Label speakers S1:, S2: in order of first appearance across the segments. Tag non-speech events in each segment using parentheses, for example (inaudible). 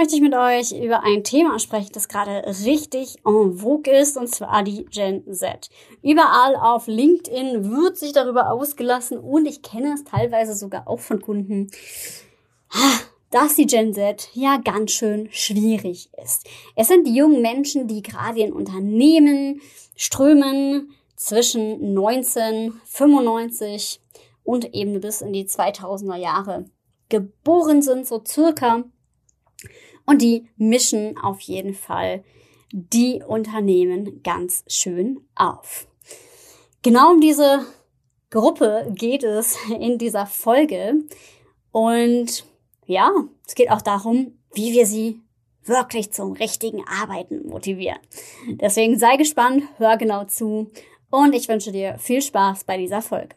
S1: möchte ich mit euch über ein Thema sprechen, das gerade richtig en vogue ist, und zwar die Gen Z. Überall auf LinkedIn wird sich darüber ausgelassen und ich kenne es teilweise sogar auch von Kunden, dass die Gen Z ja ganz schön schwierig ist. Es sind die jungen Menschen, die gerade in Unternehmen strömen zwischen 1995 und eben bis in die 2000er Jahre geboren sind, so circa. Und die mischen auf jeden Fall die Unternehmen ganz schön auf. Genau um diese Gruppe geht es in dieser Folge. Und ja, es geht auch darum, wie wir sie wirklich zum richtigen Arbeiten motivieren. Deswegen sei gespannt, hör genau zu und ich wünsche dir viel Spaß bei dieser Folge.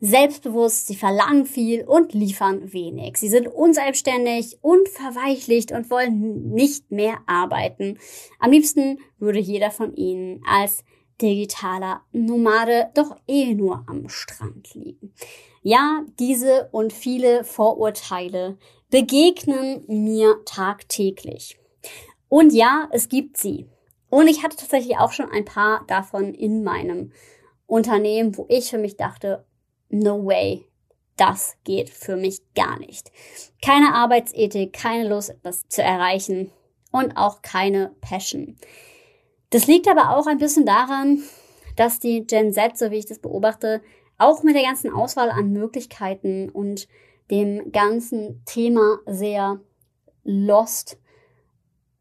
S1: selbstbewusst, sie verlangen viel und liefern wenig. Sie sind unselbstständig, unverweichlicht und wollen nicht mehr arbeiten. Am liebsten würde jeder von ihnen als digitaler Nomade doch eh nur am Strand liegen. Ja, diese und viele Vorurteile begegnen mir tagtäglich. Und ja, es gibt sie. Und ich hatte tatsächlich auch schon ein paar davon in meinem Unternehmen, wo ich für mich dachte, no way, das geht für mich gar nicht. Keine Arbeitsethik, keine Lust, etwas zu erreichen und auch keine Passion. Das liegt aber auch ein bisschen daran, dass die Gen Z, so wie ich das beobachte, auch mit der ganzen Auswahl an Möglichkeiten und dem ganzen Thema sehr lost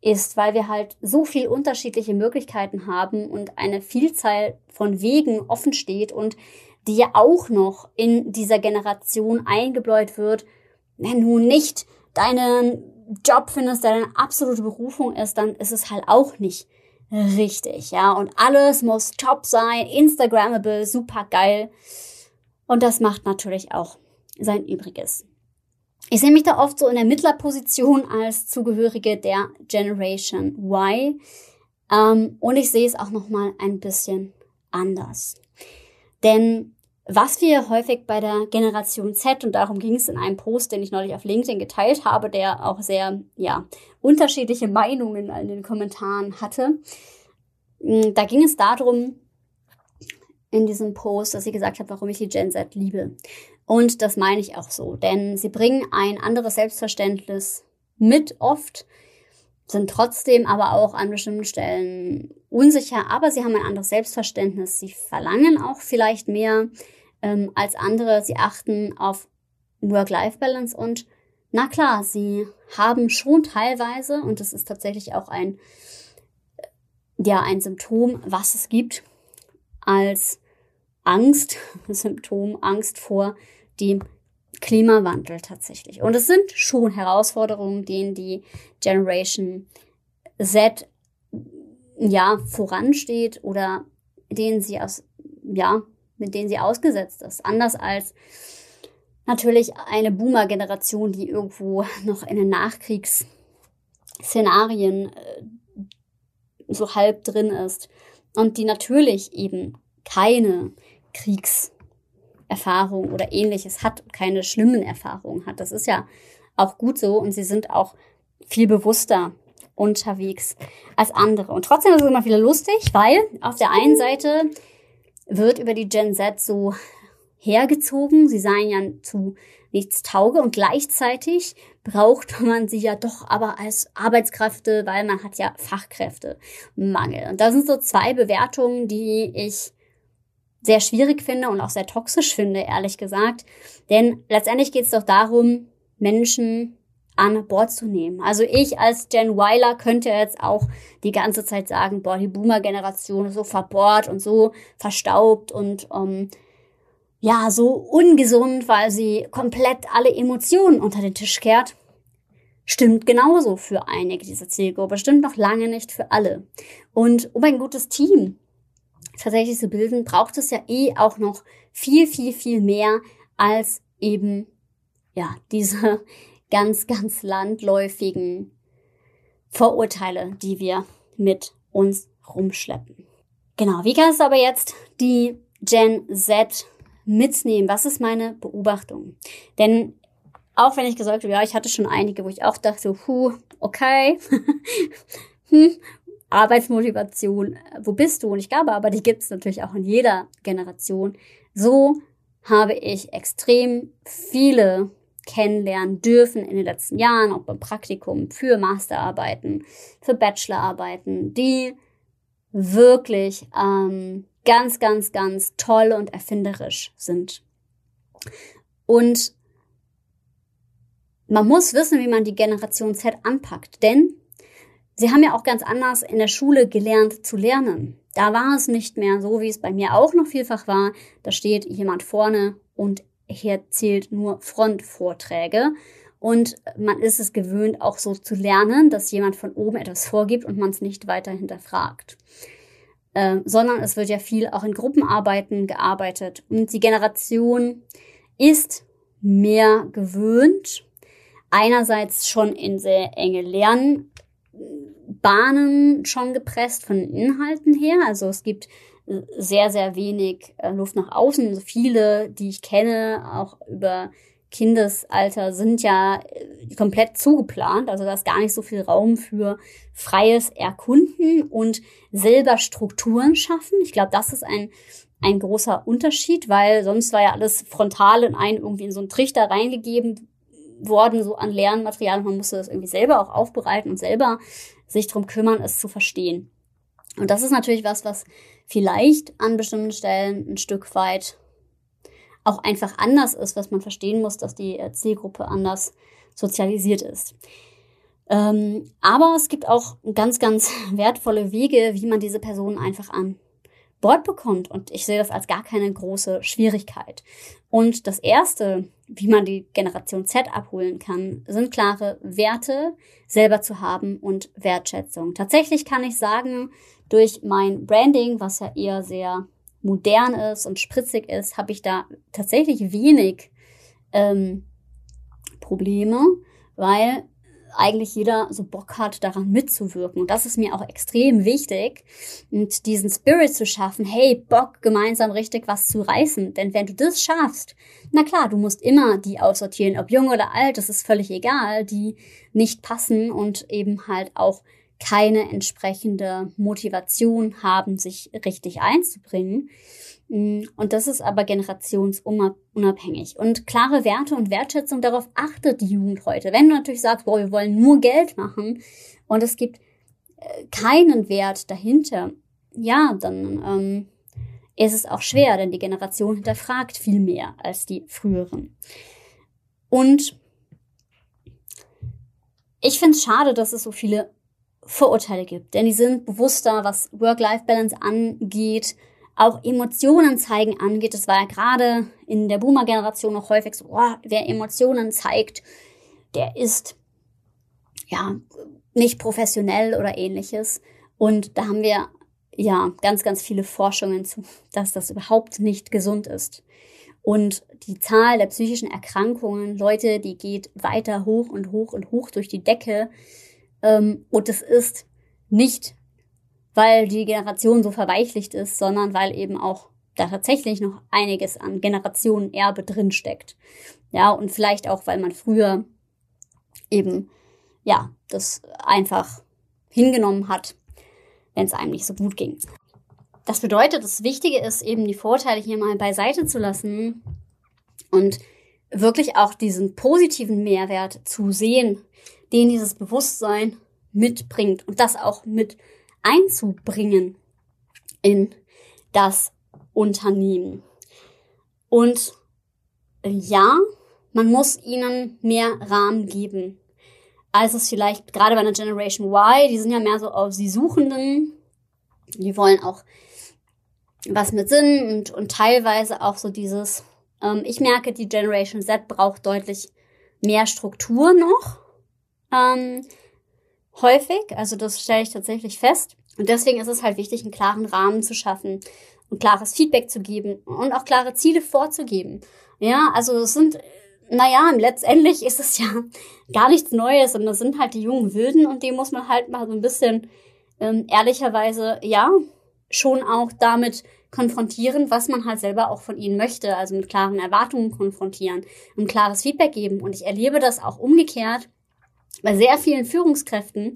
S1: ist, weil wir halt so viel unterschiedliche Möglichkeiten haben und eine Vielzahl von Wegen offen steht und die ja auch noch in dieser Generation eingebläut wird, wenn du nicht deinen Job findest, der deine absolute Berufung ist, dann ist es halt auch nicht richtig, ja. Und alles muss top sein, Instagrammable, super geil. Und das macht natürlich auch sein Übriges. Ich sehe mich da oft so in der Mittlerposition als Zugehörige der Generation Y. Ähm, und ich sehe es auch nochmal ein bisschen anders. Denn was wir häufig bei der Generation Z, und darum ging es in einem Post, den ich neulich auf LinkedIn geteilt habe, der auch sehr, ja, unterschiedliche Meinungen in den Kommentaren hatte. Mm, da ging es darum, in diesem Post, dass sie gesagt hat, warum ich die Gen Z liebe. Und das meine ich auch so, denn sie bringen ein anderes Selbstverständnis mit oft, sind trotzdem aber auch an bestimmten Stellen unsicher, aber sie haben ein anderes Selbstverständnis. Sie verlangen auch vielleicht mehr ähm, als andere. Sie achten auf Work-Life-Balance und na klar, sie haben schon teilweise, und das ist tatsächlich auch ein, ja, ein Symptom, was es gibt, als Angst, (laughs) Symptom, Angst vor dem Klimawandel tatsächlich. Und es sind schon Herausforderungen, denen die Generation Z ja voransteht oder denen sie aus ja mit denen sie ausgesetzt ist. Anders als natürlich eine Boomer-Generation, die irgendwo (laughs) noch in den Nachkriegsszenarien äh, so halb drin ist und die natürlich eben keine Kriegserfahrung oder ähnliches hat, keine schlimmen Erfahrungen hat. Das ist ja auch gut so und sie sind auch viel bewusster unterwegs als andere. Und trotzdem ist es immer wieder lustig, weil auf der einen Seite wird über die Gen Z so hergezogen. Sie seien ja zu nichts tauge und gleichzeitig braucht man sie ja doch aber als Arbeitskräfte, weil man hat ja Fachkräftemangel. Und das sind so zwei Bewertungen, die ich sehr schwierig finde und auch sehr toxisch finde, ehrlich gesagt. Denn letztendlich geht es doch darum, Menschen an Bord zu nehmen. Also ich als Jen Weiler könnte jetzt auch die ganze Zeit sagen, boah, die Boomer-Generation ist so verbohrt und so verstaubt und ähm, ja, so ungesund, weil sie komplett alle Emotionen unter den Tisch kehrt. stimmt genauso für einige dieser Zielgruppe, stimmt noch lange nicht für alle. Und um ein gutes Team tatsächlich zu bilden, braucht es ja eh auch noch viel, viel, viel mehr als eben, ja, diese ganz, ganz landläufigen Vorurteile, die wir mit uns rumschleppen. Genau, wie kannst du aber jetzt die Gen Z mitnehmen? Was ist meine Beobachtung? Denn auch wenn ich gesagt habe, ja, ich hatte schon einige, wo ich auch dachte, puh, okay, (laughs) hm, Arbeitsmotivation, wo bist du? Und ich glaube aber, die gibt es natürlich auch in jeder Generation. So habe ich extrem viele kennenlernen dürfen in den letzten Jahren, auch beim Praktikum, für Masterarbeiten, für Bachelorarbeiten, die wirklich ähm, ganz, ganz, ganz toll und erfinderisch sind. Und man muss wissen, wie man die Generation Z anpackt, denn sie haben ja auch ganz anders in der Schule gelernt zu lernen. Da war es nicht mehr so, wie es bei mir auch noch vielfach war. Da steht jemand vorne und erzählt nur Frontvorträge. Und man ist es gewöhnt, auch so zu lernen, dass jemand von oben etwas vorgibt und man es nicht weiter hinterfragt. Äh, sondern es wird ja viel auch in Gruppenarbeiten gearbeitet. Und die Generation ist mehr gewöhnt, einerseits schon in sehr enge Lernbahnen schon gepresst von den Inhalten her. Also es gibt sehr, sehr wenig äh, Luft nach außen. Viele, die ich kenne, auch über Kindesalter, sind ja äh, komplett zugeplant. Also da ist gar nicht so viel Raum für freies Erkunden und selber Strukturen schaffen. Ich glaube, das ist ein ein großer Unterschied, weil sonst war ja alles frontal in einen irgendwie in so einen Trichter reingegeben worden, so an Lernmaterial. Man musste das irgendwie selber auch aufbereiten und selber sich drum kümmern, es zu verstehen. Und das ist natürlich was, was vielleicht an bestimmten Stellen ein Stück weit auch einfach anders ist, was man verstehen muss, dass die äh, Zielgruppe anders sozialisiert ist. Ähm, aber es gibt auch ganz, ganz (laughs) wertvolle Wege, wie man diese Personen einfach an Bord bekommt. Und ich sehe das als gar keine große Schwierigkeit. Und das Erste, wie man die Generation Z abholen kann, sind klare Werte selber zu haben und Wertschätzung. Tatsächlich kann ich sagen, durch mein Branding, was ja eher sehr modern ist und spritzig ist, habe ich da tatsächlich wenig ähm, Probleme, weil eigentlich jeder so Bock hat, daran mitzuwirken. Und das ist mir auch extrem wichtig, und diesen Spirit zu schaffen, hey, Bock, gemeinsam richtig was zu reißen. Denn wenn du das schaffst, na klar, du musst immer die aussortieren, ob jung oder alt, das ist völlig egal, die nicht passen und eben halt auch keine entsprechende Motivation haben, sich richtig einzubringen. Mm, und das ist aber generationsunabhängig. Und klare Werte und Wertschätzung, darauf achtet die Jugend heute. Wenn du natürlich sagst, boah, wir wollen nur Geld machen und es gibt äh, keinen Wert dahinter, ja, dann ähm, ist es auch schwer, denn die Generation hinterfragt viel mehr als die früheren. Und ich finde es schade, dass es so viele Vorurteile gibt, denn die sind bewusster, was Work-Life-Balance angeht, auch Emotionen zeigen angeht. Das war ja gerade in der Boomer-Generation noch häufig so, oh, wer Emotionen zeigt, der ist ja nicht professionell oder ähnliches. Und da haben wir ja ganz, ganz viele Forschungen zu, dass das überhaupt nicht gesund ist. Und die Zahl der psychischen Erkrankungen, Leute, die geht weiter hoch und hoch und hoch durch die Decke. Ähm, und es ist nicht, weil die Generation so verweichlicht ist, sondern weil eben auch da tatsächlich noch einiges an Generationenerbe drinsteckt. Ja, und vielleicht auch, weil man früher eben, ja, das einfach hingenommen hat, wenn es einem nicht so gut ging. Das bedeutet, das Wichtige ist eben die Vorteile hier mal beiseite zu lassen und wirklich auch diesen positiven Mehrwert zu sehen, den dieses Bewusstsein mitbringt und das auch mit einzubringen in das Unternehmen. Und ja, man muss ihnen mehr Rahmen geben, als es vielleicht gerade bei einer Generation Y, die sind ja mehr so auf sie Suchenden, die wollen auch was mit Sinn und, und teilweise auch so dieses, ähm, ich merke, die Generation Z braucht deutlich mehr Struktur noch, Ähm, häufig, also das stelle ich tatsächlich fest. Und deswegen ist es halt wichtig, einen klaren Rahmen zu schaffen und klares Feedback zu geben und auch klare Ziele vorzugeben. Ja, also es sind, naja, letztendlich ist es ja (laughs) gar nichts Neues und das sind halt die jungen Wilden und die muss man halt mal so ein bisschen ähm, ehrlicherweise, ja, schon auch damit konfrontieren, was man halt selber auch von ihnen möchte, also mit klaren Erwartungen konfrontieren, ein klares Feedback geben. Und ich erlebe das auch umgekehrt bei sehr vielen Führungskräften,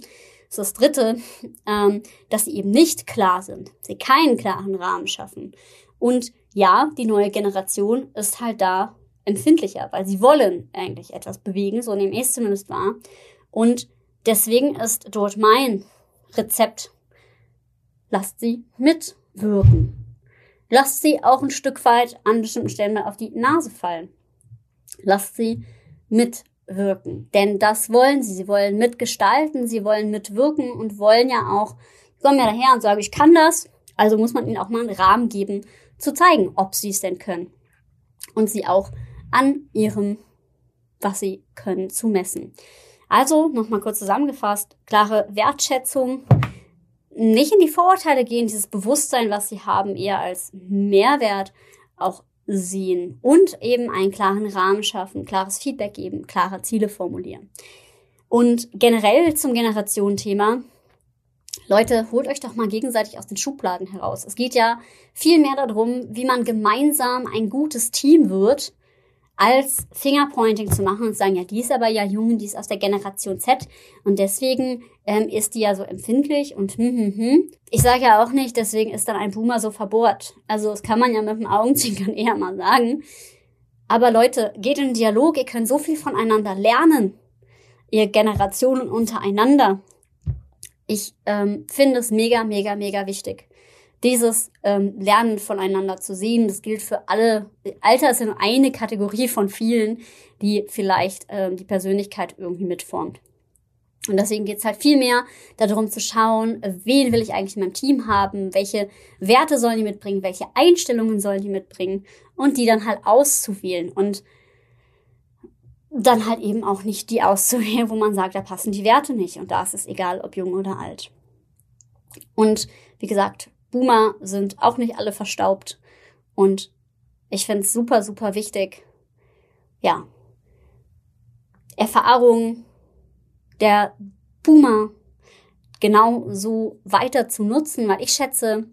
S1: ist das Dritte, ähm, dass sie eben nicht klar sind, sie keinen klaren Rahmen schaffen. Und ja, die neue Generation ist halt da empfindlicher, weil sie wollen eigentlich etwas bewegen, so nehme ich es zumindest wahr. Und deswegen ist dort mein Rezept, lasst sie mitwirken. Lasst sie auch ein Stück weit an bestimmten Stellen mal auf die Nase fallen. Lasst sie mitwirken. Denn das wollen sie. Sie wollen mitgestalten, sie wollen mitwirken und wollen ja auch, kommen ja daher und sagen, ich kann das. Also muss man ihnen auch mal einen Rahmen geben, zu zeigen, ob sie es denn können. Und sie auch an ihrem, was sie können, zu messen. Also, nochmal kurz zusammengefasst, klare Wertschätzung, nicht in die Vorurteile gehen, dieses Bewusstsein, was sie haben, eher als Mehrwert auch sehen und eben einen klaren Rahmen schaffen, klares Feedback geben, klare Ziele formulieren. Und generell zum Generationenthema, Leute, holt euch doch mal gegenseitig aus den Schubladen heraus. Es geht ja viel mehr darum, wie man gemeinsam ein gutes Team wird, als Fingerpointing zu machen und sagen, ja, die ist aber ja jung, die ist aus der Generation Z und deswegen ähm, ist die ja so empfindlich und hm, hm, hm. Ich sage ja auch nicht, deswegen ist dann ein Boomer so verbohrt. Also das kann man ja mit dem Augenzwinkern (laughs) eher mal sagen. Aber Leute, geht in den Dialog, ihr könnt so viel voneinander lernen. Ihr Generationen untereinander. Ich ähm, finde es mega, mega, mega wichtig dieses ähm, Lernen voneinander zu sehen. Das gilt für alle. Alter ist eine Kategorie von vielen, die vielleicht ähm, die Persönlichkeit irgendwie mitformt. Und deswegen geht's halt viel mehr darum zu schauen, wen will ich eigentlich in meinem Team haben, welche Werte sollen die mitbringen, welche Einstellungen sollen die mitbringen und die dann halt auszuwählen und dann halt eben auch nicht die auszuwählen, wo man sagt, da passen die Werte nicht und da ist es egal, ob jung oder alt. Und wie gesagt, Boomer sind auch nicht alle verstaubt. Und ich finde es super, super wichtig, ja, Erfahrung der Boomer genau so weiter zu nutzen, weil ich schätze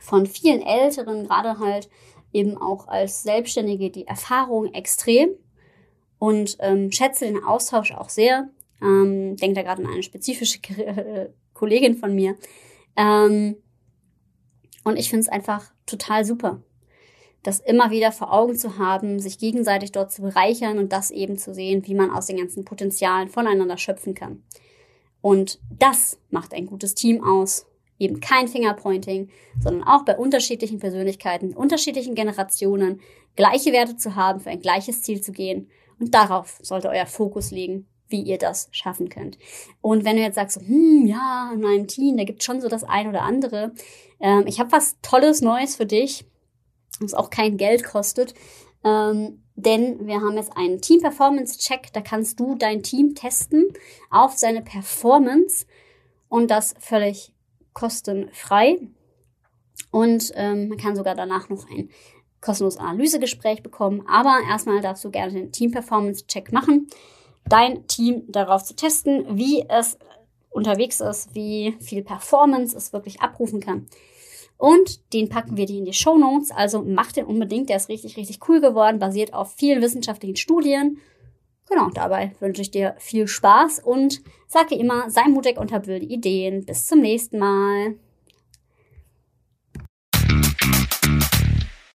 S1: von vielen Älteren, gerade halt eben auch als Selbstständige, die Erfahrung extrem und ähm, schätze den Austausch auch sehr. Ähm, denke da gerade an eine spezifische Kollegin von mir. Ähm, und ich finde es einfach total super, das immer wieder vor Augen zu haben, sich gegenseitig dort zu bereichern und das eben zu sehen, wie man aus den ganzen Potenzialen voneinander schöpfen kann. Und das macht ein gutes Team aus. Eben kein Fingerpointing, sondern auch bei unterschiedlichen Persönlichkeiten, unterschiedlichen Generationen gleiche Werte zu haben, für ein gleiches Ziel zu gehen. Und darauf sollte euer Fokus liegen wie ihr das schaffen könnt. Und wenn du jetzt sagst, hm, ja, in meinem Team, da gibt schon so das ein oder andere. Ähm, ich habe was Tolles Neues für dich, was auch kein Geld kostet. Ähm, denn wir haben jetzt einen Team Performance Check. Da kannst du dein Team testen auf seine Performance und das völlig kostenfrei. Und ähm, man kann sogar danach noch ein kostenloses Analysegespräch bekommen. Aber erstmal darfst du gerne den Team Performance Check machen dein Team darauf zu testen, wie es unterwegs ist, wie viel Performance es wirklich abrufen kann. Und den packen wir dir in die Show Notes. Also mach den unbedingt. Der ist richtig, richtig cool geworden, basiert auf vielen wissenschaftlichen Studien. Genau, dabei wünsche ich dir viel Spaß und sage immer, sei mutig und hab wilde Ideen. Bis zum nächsten Mal.